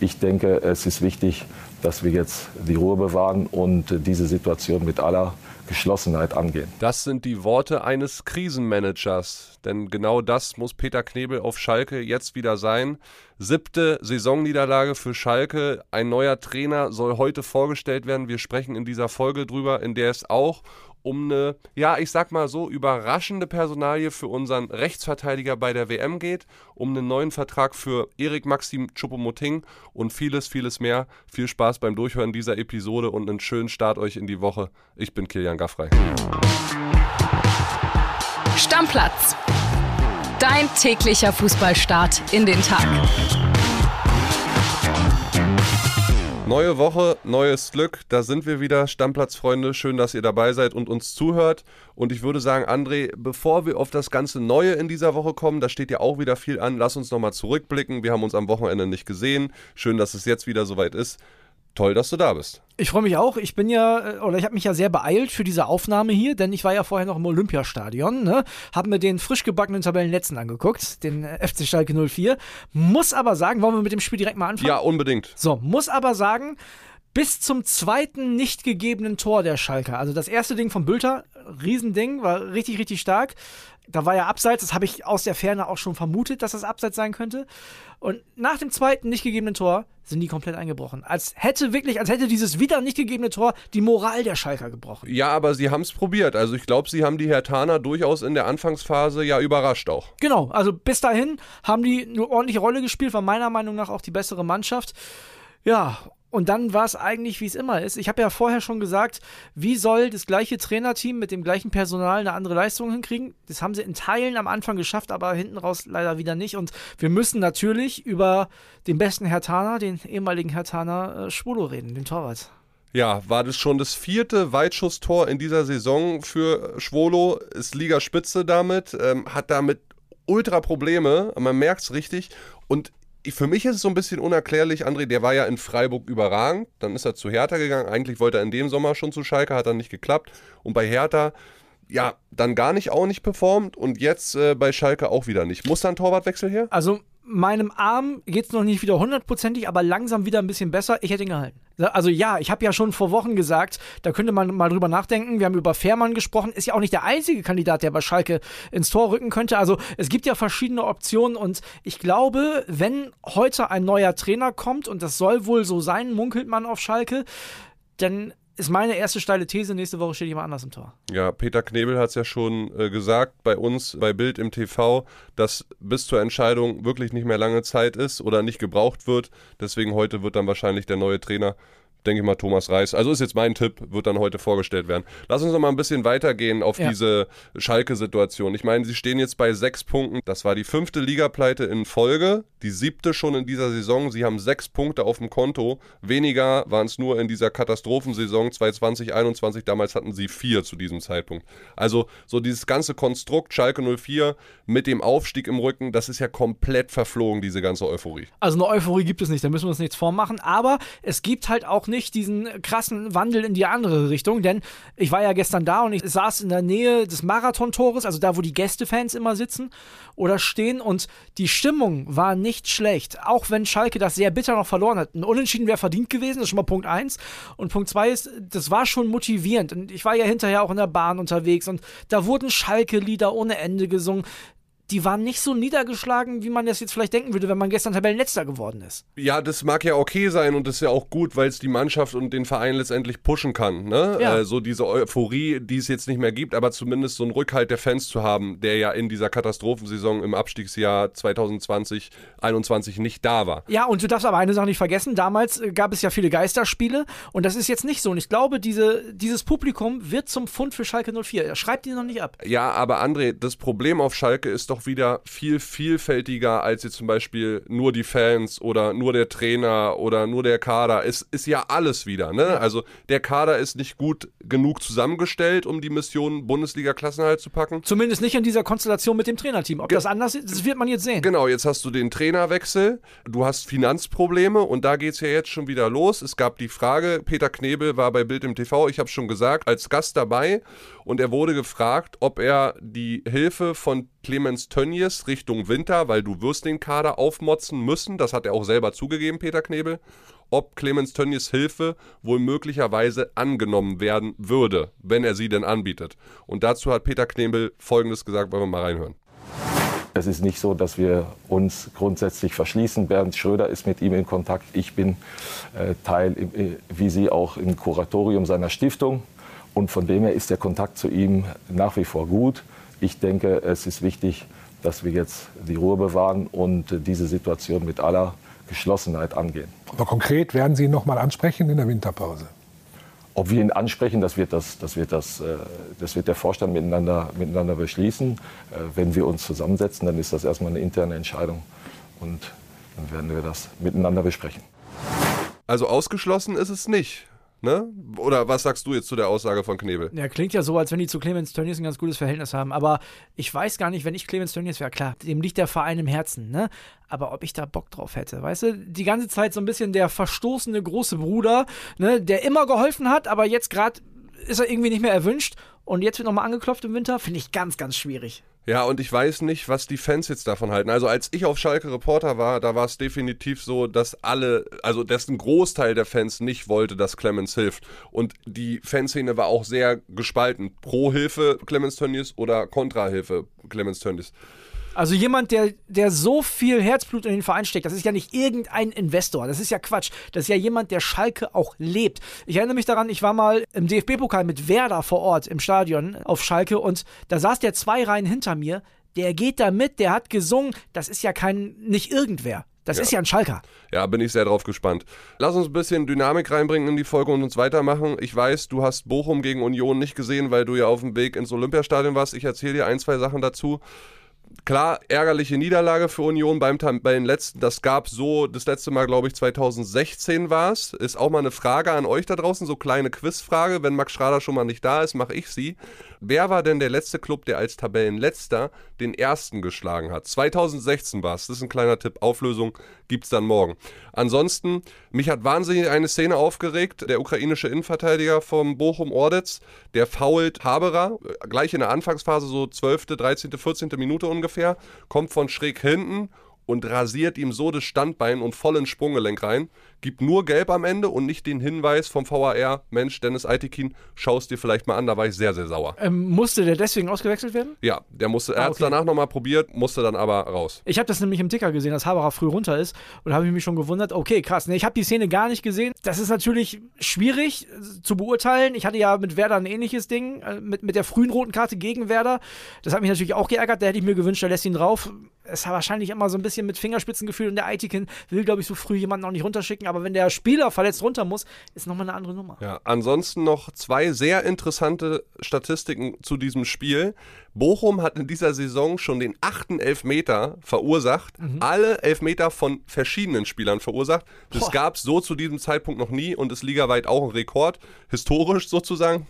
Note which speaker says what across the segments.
Speaker 1: Ich denke, es ist wichtig, dass wir jetzt die Ruhe bewahren und diese Situation mit aller Geschlossenheit angehen.
Speaker 2: Das sind die Worte eines Krisenmanagers, denn genau das muss Peter Knebel auf Schalke jetzt wieder sein. Siebte Saisonniederlage für Schalke. Ein neuer Trainer soll heute vorgestellt werden. Wir sprechen in dieser Folge drüber, in der es auch um eine, ja, ich sag mal so, überraschende Personalie für unseren Rechtsverteidiger bei der WM geht, um einen neuen Vertrag für Erik Maxim Choupo-Moting und vieles, vieles mehr. Viel Spaß beim Durchhören dieser Episode und einen schönen Start euch in die Woche. Ich bin Kilian Gaffrey.
Speaker 3: Stammplatz. Dein täglicher Fußballstart in den Tag.
Speaker 2: Neue Woche, neues Glück. Da sind wir wieder, Stammplatzfreunde. Schön, dass ihr dabei seid und uns zuhört. Und ich würde sagen, André, bevor wir auf das ganze Neue in dieser Woche kommen, da steht ja auch wieder viel an. Lass uns nochmal zurückblicken. Wir haben uns am Wochenende nicht gesehen. Schön, dass es jetzt wieder soweit ist. Toll, dass du da bist.
Speaker 4: Ich freue mich auch. Ich bin ja, äh, oder ich habe mich ja sehr beeilt für diese Aufnahme hier, denn ich war ja vorher noch im Olympiastadion, ne? Hab mir den frisch gebackenen Tabellenletzten angeguckt, den äh, FC Schalke 04. Muss aber sagen, wollen wir mit dem Spiel direkt mal anfangen?
Speaker 2: Ja, unbedingt.
Speaker 4: So, muss aber sagen, bis zum zweiten nicht gegebenen Tor der Schalker. Also das erste Ding von Bülter, Riesending, war richtig, richtig stark. Da war ja abseits, das habe ich aus der Ferne auch schon vermutet, dass das abseits sein könnte. Und nach dem zweiten nicht gegebenen Tor sind die komplett eingebrochen. Als hätte wirklich, als hätte dieses wieder nicht gegebene Tor die Moral der Schalker gebrochen.
Speaker 2: Ja, aber sie haben es probiert. Also ich glaube, sie haben die Hertaner durchaus in der Anfangsphase ja überrascht auch.
Speaker 4: Genau, also bis dahin haben die eine ordentliche Rolle gespielt, war meiner Meinung nach auch die bessere Mannschaft. Ja, und dann war es eigentlich, wie es immer ist. Ich habe ja vorher schon gesagt, wie soll das gleiche Trainerteam mit dem gleichen Personal eine andere Leistung hinkriegen? Das haben sie in Teilen am Anfang geschafft, aber hinten raus leider wieder nicht. Und wir müssen natürlich über den besten Hertaner, den ehemaligen Hertaner äh, Schwulo reden, den Torwart.
Speaker 2: Ja, war das schon das vierte Weitschusstor in dieser Saison für Schwolo, ist Ligaspitze damit, ähm, hat damit ultra Probleme, man merkt es richtig. Und für mich ist es so ein bisschen unerklärlich. André, der war ja in Freiburg überragend. Dann ist er zu Hertha gegangen. Eigentlich wollte er in dem Sommer schon zu Schalke, hat dann nicht geklappt. Und bei Hertha, ja, dann gar nicht, auch nicht performt. Und jetzt äh, bei Schalke auch wieder nicht. Muss da ein Torwartwechsel her?
Speaker 4: Also meinem Arm geht es noch nicht wieder hundertprozentig, aber langsam wieder ein bisschen besser. Ich hätte ihn gehalten. Also ja, ich habe ja schon vor Wochen gesagt, da könnte man mal drüber nachdenken. Wir haben über Fährmann gesprochen. Ist ja auch nicht der einzige Kandidat, der bei Schalke ins Tor rücken könnte. Also es gibt ja verschiedene Optionen und ich glaube, wenn heute ein neuer Trainer kommt, und das soll wohl so sein, munkelt man auf Schalke, dann ist meine erste steile These, nächste Woche steht jemand anders im Tor.
Speaker 2: Ja, Peter Knebel hat es ja schon äh, gesagt bei uns, bei Bild im TV, dass bis zur Entscheidung wirklich nicht mehr lange Zeit ist oder nicht gebraucht wird. Deswegen heute wird dann wahrscheinlich der neue Trainer denke ich mal, Thomas Reis. Also ist jetzt mein Tipp, wird dann heute vorgestellt werden. Lass uns noch mal ein bisschen weitergehen auf ja. diese Schalke-Situation. Ich meine, sie stehen jetzt bei sechs Punkten. Das war die fünfte Ligapleite in Folge, die siebte schon in dieser Saison. Sie haben sechs Punkte auf dem Konto. Weniger waren es nur in dieser Katastrophensaison 2020, 2021. Damals hatten sie vier zu diesem Zeitpunkt. Also so dieses ganze Konstrukt Schalke 04 mit dem Aufstieg im Rücken, das ist ja komplett verflogen, diese ganze Euphorie.
Speaker 4: Also eine Euphorie gibt es nicht, da müssen wir uns nichts vormachen. Aber es gibt halt auch nicht nicht diesen krassen Wandel in die andere Richtung, denn ich war ja gestern da und ich saß in der Nähe des Marathontores, also da, wo die Gästefans immer sitzen oder stehen und die Stimmung war nicht schlecht, auch wenn Schalke das sehr bitter noch verloren hat. Ein Unentschieden wäre verdient gewesen, das ist schon mal Punkt 1 und Punkt 2 ist, das war schon motivierend. Und ich war ja hinterher auch in der Bahn unterwegs und da wurden Schalke-Lieder ohne Ende gesungen die waren nicht so niedergeschlagen, wie man das jetzt vielleicht denken würde, wenn man gestern Tabellenletzter geworden ist.
Speaker 2: Ja, das mag ja okay sein und das ist ja auch gut, weil es die Mannschaft und den Verein letztendlich pushen kann. Ne? Ja. Äh, so diese Euphorie, die es jetzt nicht mehr gibt, aber zumindest so einen Rückhalt der Fans zu haben, der ja in dieser Katastrophensaison im Abstiegsjahr 2020, 2021 nicht da war.
Speaker 4: Ja, und du darfst aber eine Sache nicht vergessen, damals äh, gab es ja viele Geisterspiele und das ist jetzt nicht so. Und ich glaube, diese, dieses Publikum wird zum Fund für Schalke 04. Schreibt die noch nicht ab.
Speaker 2: Ja, aber André, das Problem auf Schalke ist doch doch wieder viel vielfältiger als jetzt zum Beispiel nur die Fans oder nur der Trainer oder nur der Kader. Es ist ja alles wieder. Ne? Also der Kader ist nicht gut genug zusammengestellt, um die Mission Bundesliga-Klassenhalt zu packen.
Speaker 4: Zumindest nicht in dieser Konstellation mit dem Trainerteam. Ob Ge das anders ist, das wird man jetzt sehen.
Speaker 2: Genau, jetzt hast du den Trainerwechsel, du hast Finanzprobleme und da geht es ja jetzt schon wieder los. Es gab die Frage, Peter Knebel war bei Bild im TV, ich habe schon gesagt, als Gast dabei und er wurde gefragt, ob er die Hilfe von Clemens Tönnies Richtung Winter, weil du wirst den Kader aufmotzen müssen. Das hat er auch selber zugegeben, Peter Knebel. Ob Clemens Tönnies Hilfe wohl möglicherweise angenommen werden würde, wenn er sie denn anbietet. Und dazu hat Peter Knebel Folgendes gesagt, wollen wir mal reinhören.
Speaker 1: Es ist nicht so, dass wir uns grundsätzlich verschließen. Bernd Schröder ist mit ihm in Kontakt. Ich bin äh, Teil, äh, wie Sie auch, im Kuratorium seiner Stiftung. Und von dem her ist der Kontakt zu ihm nach wie vor gut. Ich denke, es ist wichtig, dass wir jetzt die Ruhe bewahren und diese Situation mit aller Geschlossenheit angehen.
Speaker 5: Aber konkret werden Sie ihn noch mal ansprechen in der Winterpause?
Speaker 1: Ob wir ihn ansprechen, das wird, das, das wird, das, äh, das wird der Vorstand miteinander, miteinander beschließen. Äh, wenn wir uns zusammensetzen, dann ist das erstmal eine interne Entscheidung und dann werden wir das miteinander besprechen.
Speaker 2: Also ausgeschlossen ist es nicht. Ne? Oder was sagst du jetzt zu der Aussage von Knebel?
Speaker 4: Ja, klingt ja so, als wenn die zu Clemens Tönnies ein ganz gutes Verhältnis haben. Aber ich weiß gar nicht, wenn ich Clemens Tönnies wäre, klar, dem liegt der Verein im Herzen, ne? Aber ob ich da Bock drauf hätte, weißt du? Die ganze Zeit so ein bisschen der verstoßene große Bruder, ne? Der immer geholfen hat, aber jetzt gerade ist er irgendwie nicht mehr erwünscht. Und jetzt wird nochmal angeklopft im Winter, finde ich ganz, ganz schwierig.
Speaker 2: Ja, und ich weiß nicht, was die Fans jetzt davon halten. Also als ich auf Schalke Reporter war, da war es definitiv so, dass alle, also dass ein Großteil der Fans nicht wollte, dass Clemens hilft. Und die Fanszene war auch sehr gespalten. Pro Hilfe Clemens Tönnies oder Kontra Hilfe Clemens Tönnies.
Speaker 4: Also jemand, der, der so viel Herzblut in den Verein steckt, das ist ja nicht irgendein Investor, das ist ja Quatsch. Das ist ja jemand, der Schalke auch lebt. Ich erinnere mich daran, ich war mal im DFB-Pokal mit Werder vor Ort im Stadion auf Schalke und da saß der zwei Reihen hinter mir. Der geht da mit, der hat gesungen. Das ist ja kein, nicht irgendwer. Das
Speaker 2: Ja.
Speaker 4: ist ja ein Schalker.
Speaker 2: Ja, bin ich sehr drauf gespannt. Lass uns ein bisschen Dynamik reinbringen in die Folge und uns weitermachen. Ich weiß, du hast Bochum gegen Union nicht gesehen, weil du ja auf dem Weg ins Olympiastadion warst. Ich erzähle dir ein, zwei Sachen dazu. Klar, ärgerliche Niederlage für Union beim, bei den letzten. Das gab so, das letzte Mal, glaube ich, 2016 war es. Ist auch mal eine Frage an euch da draußen, so kleine Quizfrage. Wenn Max Schrader schon mal nicht da ist, mache ich sie. Wer war denn der letzte Club, der als Tabellenletzter den ersten geschlagen hat? 2016 war es. Das ist ein kleiner Tipp. Auflösung gibt's dann morgen. Ansonsten, mich hat wahnsinnig eine Szene aufgeregt. Der ukrainische Innenverteidiger vom Bochum Ordetz, der fault Haberer, äh, gleich in der Anfangsphase, so 12., 13., 14. Minute ungefähr, kommt von schräg hinten und rasiert ihm so das Standbein und voll ins Sprunggelenk rein. Gibt nur gelb am Ende und nicht den Hinweis vom VAR, Mensch, Dennis Aitekin, schaust dir vielleicht mal an, da war ich sehr, sehr sauer.
Speaker 4: Ähm, musste der deswegen ausgewechselt werden?
Speaker 2: Ja, der musste, er
Speaker 4: Ah,
Speaker 2: hat es
Speaker 4: okay.
Speaker 2: danach nochmal probiert, musste dann aber raus.
Speaker 4: Ich habe das nämlich im Ticker gesehen, dass Haberer früh runter ist und habe ich mich schon gewundert, okay, krass. Ne, ich habe die Szene gar nicht gesehen. Das ist natürlich schwierig äh, zu beurteilen. Ich hatte ja mit Werder ein ähnliches Ding, äh, mit, mit der frühen roten Karte gegen Werder. Das hat mich natürlich auch geärgert. Da hätte ich mir gewünscht, er lässt ihn drauf. War wahrscheinlich immer so ein bisschen mit Fingerspitzengefühl und der Aitiken will, glaube ich, so früh jemanden auch nicht runterschicken. Aber wenn der Spieler verletzt runter muss, ist nochmal eine andere Nummer.
Speaker 2: Ja, ansonsten noch zwei sehr interessante Statistiken zu diesem Spiel. Bochum hat in dieser Saison schon den achten Elfmeter verursacht. Alle Elfmeter von verschiedenen Spielern verursacht. Das
Speaker 4: Boah.
Speaker 2: gab es so zu diesem Zeitpunkt noch nie und ist ligaweit auch ein Rekord, historisch sozusagen.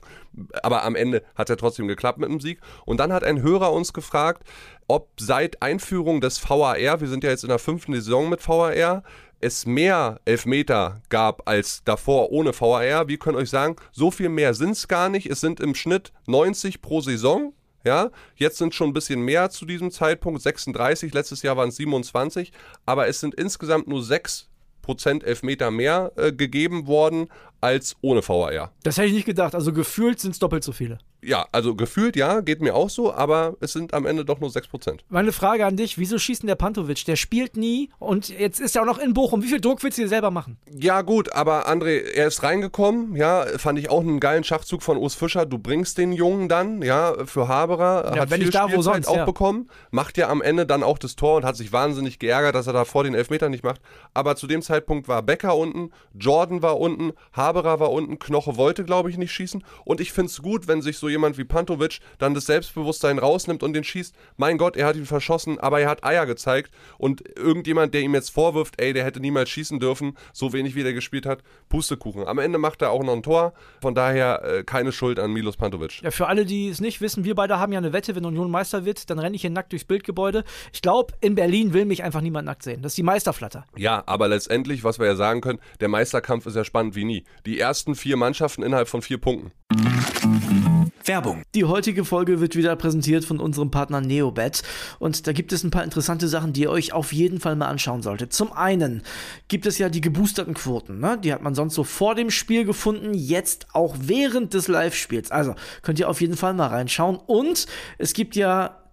Speaker 2: Aber am Ende hat es ja trotzdem geklappt mit dem Sieg. Und dann hat ein Hörer uns gefragt, ob seit Einführung des VAR, wir sind ja jetzt in der fünften Saison mit VAR, es mehr Elfmeter gab als davor ohne VAR. Wir können euch sagen, so viel mehr sind es gar nicht. Es sind im Schnitt 90 pro Saison. Ja, jetzt sind schon ein bisschen mehr zu diesem Zeitpunkt, 36, letztes Jahr waren es 27, aber es sind insgesamt nur 6 Prozent Elfmeter mehr äh, gegeben worden als ohne VAR.
Speaker 4: Das hätte ich nicht gedacht. Also gefühlt sind es doppelt so viele.
Speaker 2: Ja, also gefühlt ja, geht mir auch so, aber es sind am Ende doch nur 6 Prozent.
Speaker 4: Meine Frage an dich, wieso schießt denn der Pantovic? Der spielt nie und jetzt ist er auch noch in Bochum. Wie viel Druck willst du dir selber machen?
Speaker 2: Ja, gut, aber André, er ist reingekommen, ja, fand ich auch einen geilen Schachzug von Urs Fischer. Du bringst den Jungen dann, ja, für Haberer,
Speaker 4: Ja,
Speaker 2: hat
Speaker 4: wenn
Speaker 2: viel
Speaker 4: nicht da, wo sonst,
Speaker 2: auch
Speaker 4: ja.
Speaker 2: bekommen, macht ja am Ende dann auch das Tor und hat sich wahnsinnig geärgert, dass er da vor den Elfmeter nicht macht. Aber zu dem Zeitpunkt war Becker unten, Jordan war unten, Haberer war unten, Knoche wollte, glaube ich, nicht schießen. Und ich finde es gut, wenn sich so jemand wie Pantovic dann das Selbstbewusstsein rausnimmt und den schießt. Mein Gott, er hat ihn verschossen, aber er hat Eier gezeigt. Und irgendjemand, der ihm jetzt vorwirft, ey, der hätte niemals schießen dürfen, so wenig wie der gespielt hat, Pustekuchen. Am Ende macht er auch noch ein Tor. Von daher äh, keine Schuld an Milos Pantovic.
Speaker 4: Ja, für alle, die es nicht wissen, wir beide haben ja eine Wette, wenn Union Meister wird, dann renne ich hier nackt durchs Bildgebäude. Ich glaube, in Berlin will mich einfach niemand nackt sehen. Das ist die Meisterflatter.
Speaker 2: Ja, aber letztendlich, was wir ja sagen können, der Meisterkampf ist ja spannend wie nie. Die ersten vier Mannschaften innerhalb von vier Punkten.
Speaker 6: Werbung.
Speaker 4: Die heutige Folge wird wieder präsentiert von unserem Partner Neobet und da gibt es ein paar interessante Sachen, die ihr euch auf jeden Fall mal anschauen solltet. Zum einen gibt es ja die geboosterten Quoten, ne? die hat man sonst so vor dem Spiel gefunden, jetzt auch während des Live-Spiels. Also könnt ihr auf jeden Fall mal reinschauen und es gibt ja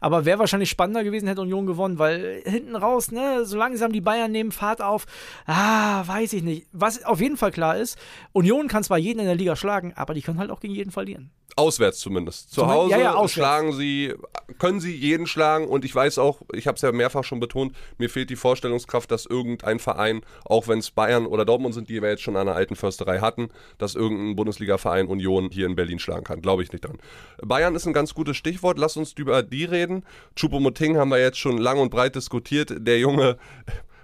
Speaker 4: Aber wäre wahrscheinlich spannender gewesen, hätte Union gewonnen, weil hinten raus, ne, so langsam die Bayern nehmen Fahrt auf. Ah, weiß ich nicht. Was auf jeden Fall klar ist, Union kann zwar jeden in der Liga schlagen, aber die können halt auch gegen jeden verlieren.
Speaker 2: Auswärts zumindest. Zu Hause
Speaker 4: ja, ja,
Speaker 2: schlagen sie, können sie jeden schlagen und ich weiß auch, ich habe es ja mehrfach schon betont, mir fehlt die Vorstellungskraft, dass irgendein Verein, auch wenn es Bayern oder Dortmund sind, die wir jetzt schon an der alten Försterei hatten, dass irgendein Bundesliga-Verein Union hier in Berlin schlagen kann. Glaube ich nicht dran. Bayern ist ein ganz gutes Stichwort. Lass uns über die reden. Choupo-Moting haben wir jetzt schon lang und breit diskutiert. Der Junge,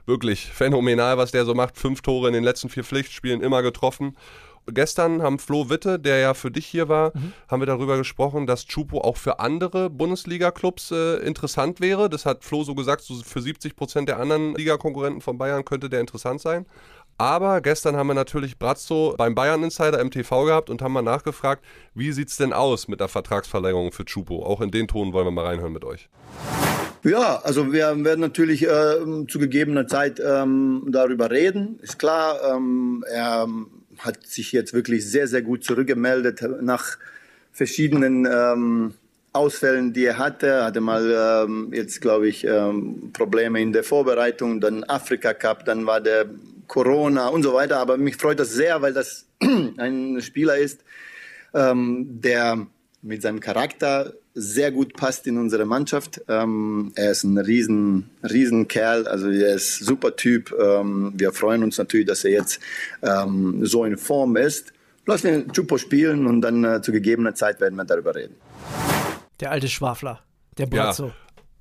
Speaker 2: wirklich phänomenal, was der so macht. Fünf Tore in den letzten vier Pflichtspielen immer getroffen. Gestern haben Flo Witte, der ja für dich hier war, haben wir darüber gesprochen, dass Chupo auch für andere Bundesliga-Clubs äh, interessant wäre. Das hat Flo so gesagt, so für 70 Prozent der anderen Ligakonkurrenten von Bayern könnte der interessant sein. Aber gestern haben wir natürlich Brazzo beim Bayern Insider im TV gehabt und haben mal nachgefragt, wie sieht's denn aus mit der Vertragsverlängerung für Chupo? Auch in den Ton wollen wir mal reinhören mit euch.
Speaker 7: Ja, also wir werden natürlich ähm, zu gegebener Zeit ähm, darüber reden. Ist klar, ähm, er hat sich jetzt wirklich sehr, sehr gut zurückgemeldet nach verschiedenen ähm, Ausfällen, die er hatte. Hatte mal ähm, jetzt, glaube ich, ähm, Probleme in der Vorbereitung, dann Afrika Cup, dann war der Corona und so weiter. Aber mich freut das sehr, weil das ein Spieler ist, ähm, der mit seinem Charakter sehr gut passt in unsere Mannschaft. Ähm, er ist ein riesen, riesen Kerl, also er ist super Typ. Ähm, wir freuen uns natürlich, dass er jetzt ähm, so in Form ist. Lass den Chupo spielen und dann äh, zu gegebener Zeit werden wir darüber reden.
Speaker 4: Der alte Schwafler, der
Speaker 2: Ja.
Speaker 4: Brazzo.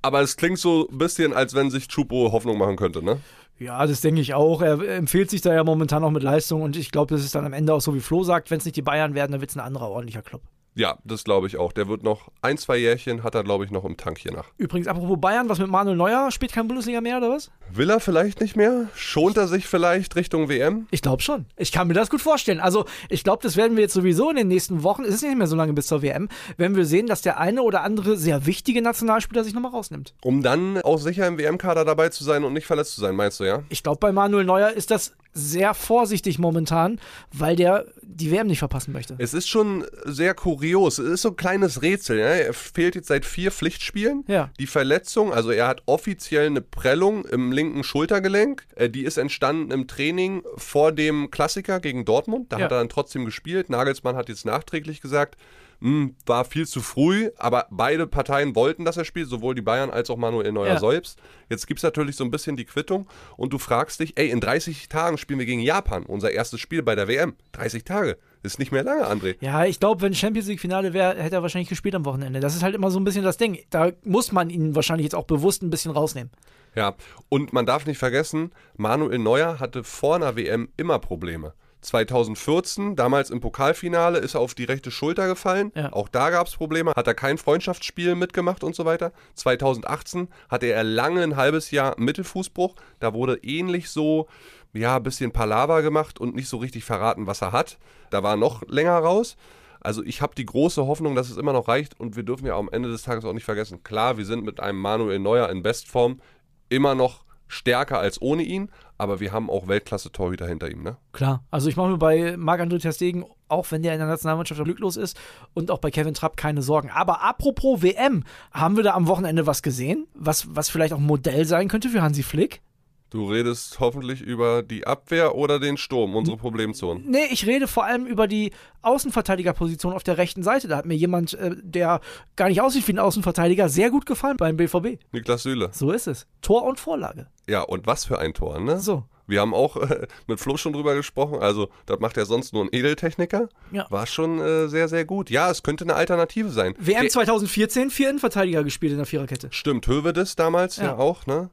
Speaker 2: Aber es klingt so ein bisschen, als wenn sich Chupo Hoffnung machen könnte, ne?
Speaker 4: Ja, das denke ich auch. Er empfiehlt sich da ja momentan auch mit Leistung und ich glaube, das ist dann am Ende auch so, wie Flo sagt, wenn es nicht die Bayern werden, dann wird es ein anderer ordentlicher Club.
Speaker 2: Ja, das glaube ich auch. Der wird noch ein, zwei Jährchen, hat er glaube ich noch im Tank hier nach.
Speaker 4: Übrigens, apropos Bayern, was mit Manuel Neuer? Spielt kein Bundesliga mehr oder was?
Speaker 2: Will er vielleicht nicht mehr? Schont er sich vielleicht Richtung WM?
Speaker 4: Ich glaube schon. Ich kann mir das gut vorstellen. Also, ich glaube, das werden wir jetzt sowieso in den nächsten Wochen, es ist nicht mehr so lange bis zur WM, wenn wir sehen, dass der eine oder andere sehr wichtige Nationalspieler sich nochmal rausnimmt.
Speaker 2: Um dann auch sicher im WM-Kader dabei zu sein und nicht verletzt zu sein, meinst du, ja?
Speaker 4: Ich glaube, bei Manuel Neuer ist das sehr vorsichtig momentan, weil der die WM nicht verpassen möchte.
Speaker 2: Es ist schon sehr kurios. Es ist so ein kleines Rätsel. Ja? Er fehlt jetzt seit vier Pflichtspielen.
Speaker 4: Ja.
Speaker 2: Die Verletzung, also er hat offiziell eine Prellung im linken Schultergelenk. Äh, Die ist entstanden im Training vor dem Klassiker gegen Dortmund. Da
Speaker 4: Ja.
Speaker 2: hat er dann trotzdem gespielt. Nagelsmann hat jetzt nachträglich gesagt, "Hm, war viel zu früh, aber beide Parteien wollten, dass er spielt, sowohl die Bayern als auch Manuel Neuer
Speaker 4: Ja.
Speaker 2: selbst. Jetzt gibt es natürlich so ein bisschen die Quittung und du fragst dich, ey, in 30 Tagen spielen wir gegen Japan, unser erstes Spiel bei der WM. 30 Tage, ist nicht mehr lange, André.
Speaker 4: Ja, ich glaube, wenn Champions League Finale wäre, hätte er wahrscheinlich gespielt am Wochenende. Das ist halt immer so ein bisschen das Ding. Da muss man ihn wahrscheinlich jetzt auch bewusst ein bisschen rausnehmen.
Speaker 2: Ja, und man darf nicht vergessen, Manuel Neuer hatte vor einer WM immer Probleme. 2014, damals im Pokalfinale, ist er auf die rechte Schulter gefallen.
Speaker 4: Ja.
Speaker 2: Auch da gab es Probleme. Hat er kein Freundschaftsspiel mitgemacht und so weiter. 2018 hatte er lange ein halbes Jahr Mittelfußbruch. Da wurde ähnlich so, ja, ein bisschen Palaver gemacht und nicht so richtig verraten, was er hat. Da war er noch länger raus. Also ich habe die große Hoffnung, dass es immer noch reicht und wir dürfen ja am Ende des Tages auch nicht vergessen. Klar, wir sind mit einem Manuel Neuer in Bestform immer noch stärker als ohne ihn, aber wir haben auch Weltklasse-Torhüter hinter ihm, ne?
Speaker 4: Klar. Also ich mache mir bei Marc-André Ter Stegen, auch wenn der in der Nationalmannschaft glücklos ist, und auch bei Kevin Trapp keine Sorgen. Aber apropos WM, haben wir da am Wochenende was gesehen, was, was vielleicht auch ein Modell sein könnte für Hansi Flick?
Speaker 2: Du redest hoffentlich über die Abwehr oder den Sturm, unsere Problemzonen.
Speaker 4: Nee, ich rede vor allem über die Außenverteidigerposition auf der rechten Seite. Da hat mir jemand, äh, der gar nicht aussieht wie ein Außenverteidiger, sehr gut gefallen beim BVB.
Speaker 2: Niklas Süle.
Speaker 4: So ist es. Tor und Vorlage.
Speaker 2: Ja, und was für ein Tor, ne?
Speaker 4: So.
Speaker 2: Wir haben auch äh, mit Flo schon drüber gesprochen. Also, das macht er sonst nur ein Edeltechniker.
Speaker 4: Ja.
Speaker 2: War schon äh, sehr, sehr gut. Ja, es könnte eine Alternative sein.
Speaker 4: WM
Speaker 2: Der-
Speaker 4: 2014, vier Innenverteidiger gespielt in der Viererkette.
Speaker 2: Stimmt, Hövedes damals ja.
Speaker 4: Ja.
Speaker 2: auch, ne?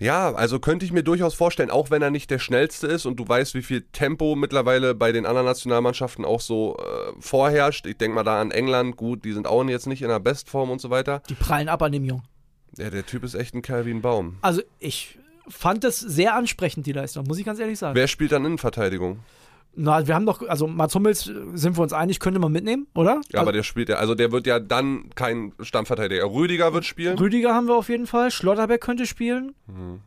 Speaker 2: Ja, also könnte ich mir durchaus vorstellen, auch wenn er nicht der schnellste ist und du weißt, wie viel Tempo mittlerweile bei den anderen Nationalmannschaften auch so äh, vorherrscht. Ich denke mal da an England, gut, die sind auch jetzt nicht in der Bestform und so weiter.
Speaker 4: Die prallen ab an dem Jungen.
Speaker 2: Ja, der Typ ist echt ein ein Baum.
Speaker 4: Also ich fand das sehr ansprechend, die Leistung, muss ich ganz ehrlich sagen.
Speaker 2: Wer spielt dann Innenverteidigung?
Speaker 4: Na, wir haben doch, also Mats Hummels, äh, sind wir uns einig, könnte man mitnehmen, oder?
Speaker 2: Ja, aber der spielt ja, also der wird ja dann kein Stammverteidiger. Rüdiger wird spielen.
Speaker 4: Rüdiger haben wir auf jeden Fall, Schlotterbeck könnte spielen.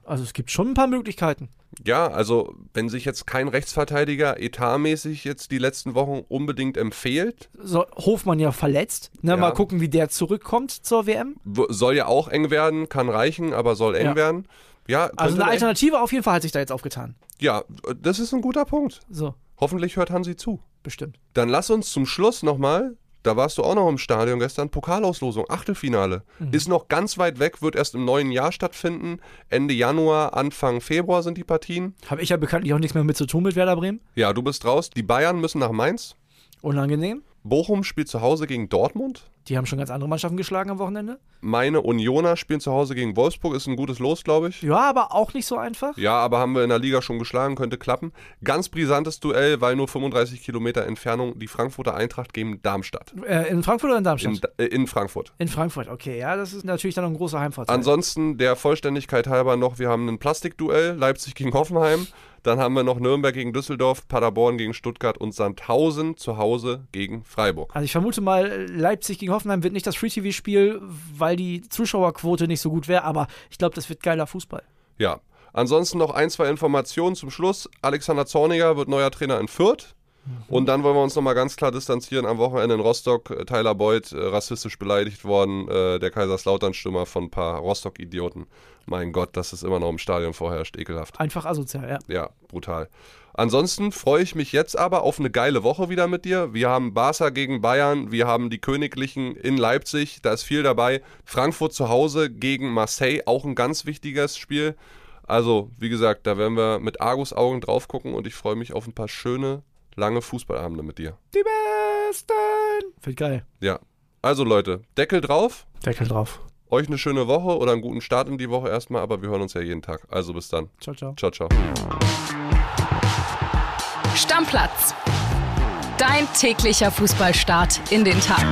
Speaker 4: Also es gibt schon ein paar Möglichkeiten.
Speaker 2: Ja, also wenn sich jetzt kein Rechtsverteidiger etatmäßig jetzt die letzten Wochen unbedingt empfiehlt,
Speaker 4: So, Hofmann ja verletzt. Ne,
Speaker 2: Ja.
Speaker 4: Mal gucken, wie der zurückkommt zur WM.
Speaker 2: soll ja auch eng werden, kann reichen, aber soll eng
Speaker 4: Ja.
Speaker 2: werden. Ja,
Speaker 4: Also eine Alternative auf jeden Fall hat sich da jetzt aufgetan.
Speaker 2: Ja, das ist ein guter Punkt.
Speaker 4: So,
Speaker 2: Hoffentlich hört Hansi zu.
Speaker 4: bestimmt.
Speaker 2: Dann lass uns zum Schluss nochmal, da warst du auch noch im Stadion gestern, Pokalauslosung, Achtelfinale. Ist noch ganz weit weg, wird erst im neuen Jahr stattfinden. Ende Januar, Anfang Februar sind die Partien.
Speaker 4: Habe ich ja bekanntlich auch nichts mehr mit zu tun mit Werder Bremen.
Speaker 2: Ja, du bist raus. Die Bayern müssen nach Mainz.
Speaker 4: Unangenehm.
Speaker 2: Bochum spielt zu Hause gegen Dortmund.
Speaker 4: Die haben schon ganz andere Mannschaften geschlagen am Wochenende.
Speaker 2: Meine Unioner spielen zu Hause gegen Wolfsburg. Ist ein gutes Los, glaube ich.
Speaker 4: Ja, aber auch nicht so einfach.
Speaker 2: Ja, aber haben wir in der Liga schon geschlagen, könnte klappen. Ganz brisantes Duell, weil nur 35 Kilometer Entfernung die Frankfurter Eintracht gegen Darmstadt.
Speaker 4: Äh, in Frankfurt oder in Darmstadt?
Speaker 2: In, äh, in Frankfurt.
Speaker 4: In Frankfurt, okay. Ja, das ist natürlich dann noch ein großer Heimvorteil.
Speaker 2: Ansonsten der Vollständigkeit halber noch, wir haben ein Plastikduell, Leipzig gegen Hoffenheim. Dann haben wir noch Nürnberg gegen Düsseldorf, Paderborn gegen Stuttgart und Sandhausen zu Hause gegen Freiburg.
Speaker 4: Also ich vermute mal, Leipzig gegen Hoffenheim wird nicht das Free-TV-Spiel, weil die Zuschauerquote nicht so gut wäre, aber ich glaube, das wird geiler Fußball.
Speaker 2: Ja. Ansonsten noch ein, zwei Informationen zum Schluss. Alexander Zorniger wird neuer Trainer in Fürth. Und dann wollen wir uns nochmal ganz klar distanzieren. Am Wochenende in Rostock, äh, Tyler Boyd, äh, rassistisch beleidigt worden, äh, der Kaiserslautern-Stürmer von ein paar Rostock-Idioten. Mein Gott, dass es immer noch im Stadion vorherrscht, ekelhaft.
Speaker 4: Einfach asozial, ja.
Speaker 2: Ja, brutal. Ansonsten freue ich mich jetzt aber auf eine geile Woche wieder mit dir. Wir haben Barca gegen Bayern, wir haben die Königlichen in Leipzig, da ist viel dabei. Frankfurt zu Hause gegen Marseille, auch ein ganz wichtiges Spiel. Also, wie gesagt, da werden wir mit Argus-Augen drauf gucken und ich freue mich auf ein paar schöne, lange Fußballabende mit dir.
Speaker 4: Die Besten! Wird geil.
Speaker 2: Ja. Also Leute, Deckel drauf.
Speaker 4: Deckel drauf.
Speaker 2: Euch eine schöne Woche oder einen guten Start in die Woche erstmal, aber wir hören uns ja jeden Tag. Also bis dann.
Speaker 4: Ciao, ciao.
Speaker 2: Ciao, ciao.
Speaker 3: Stammplatz. Dein täglicher Fußballstart in den Tag.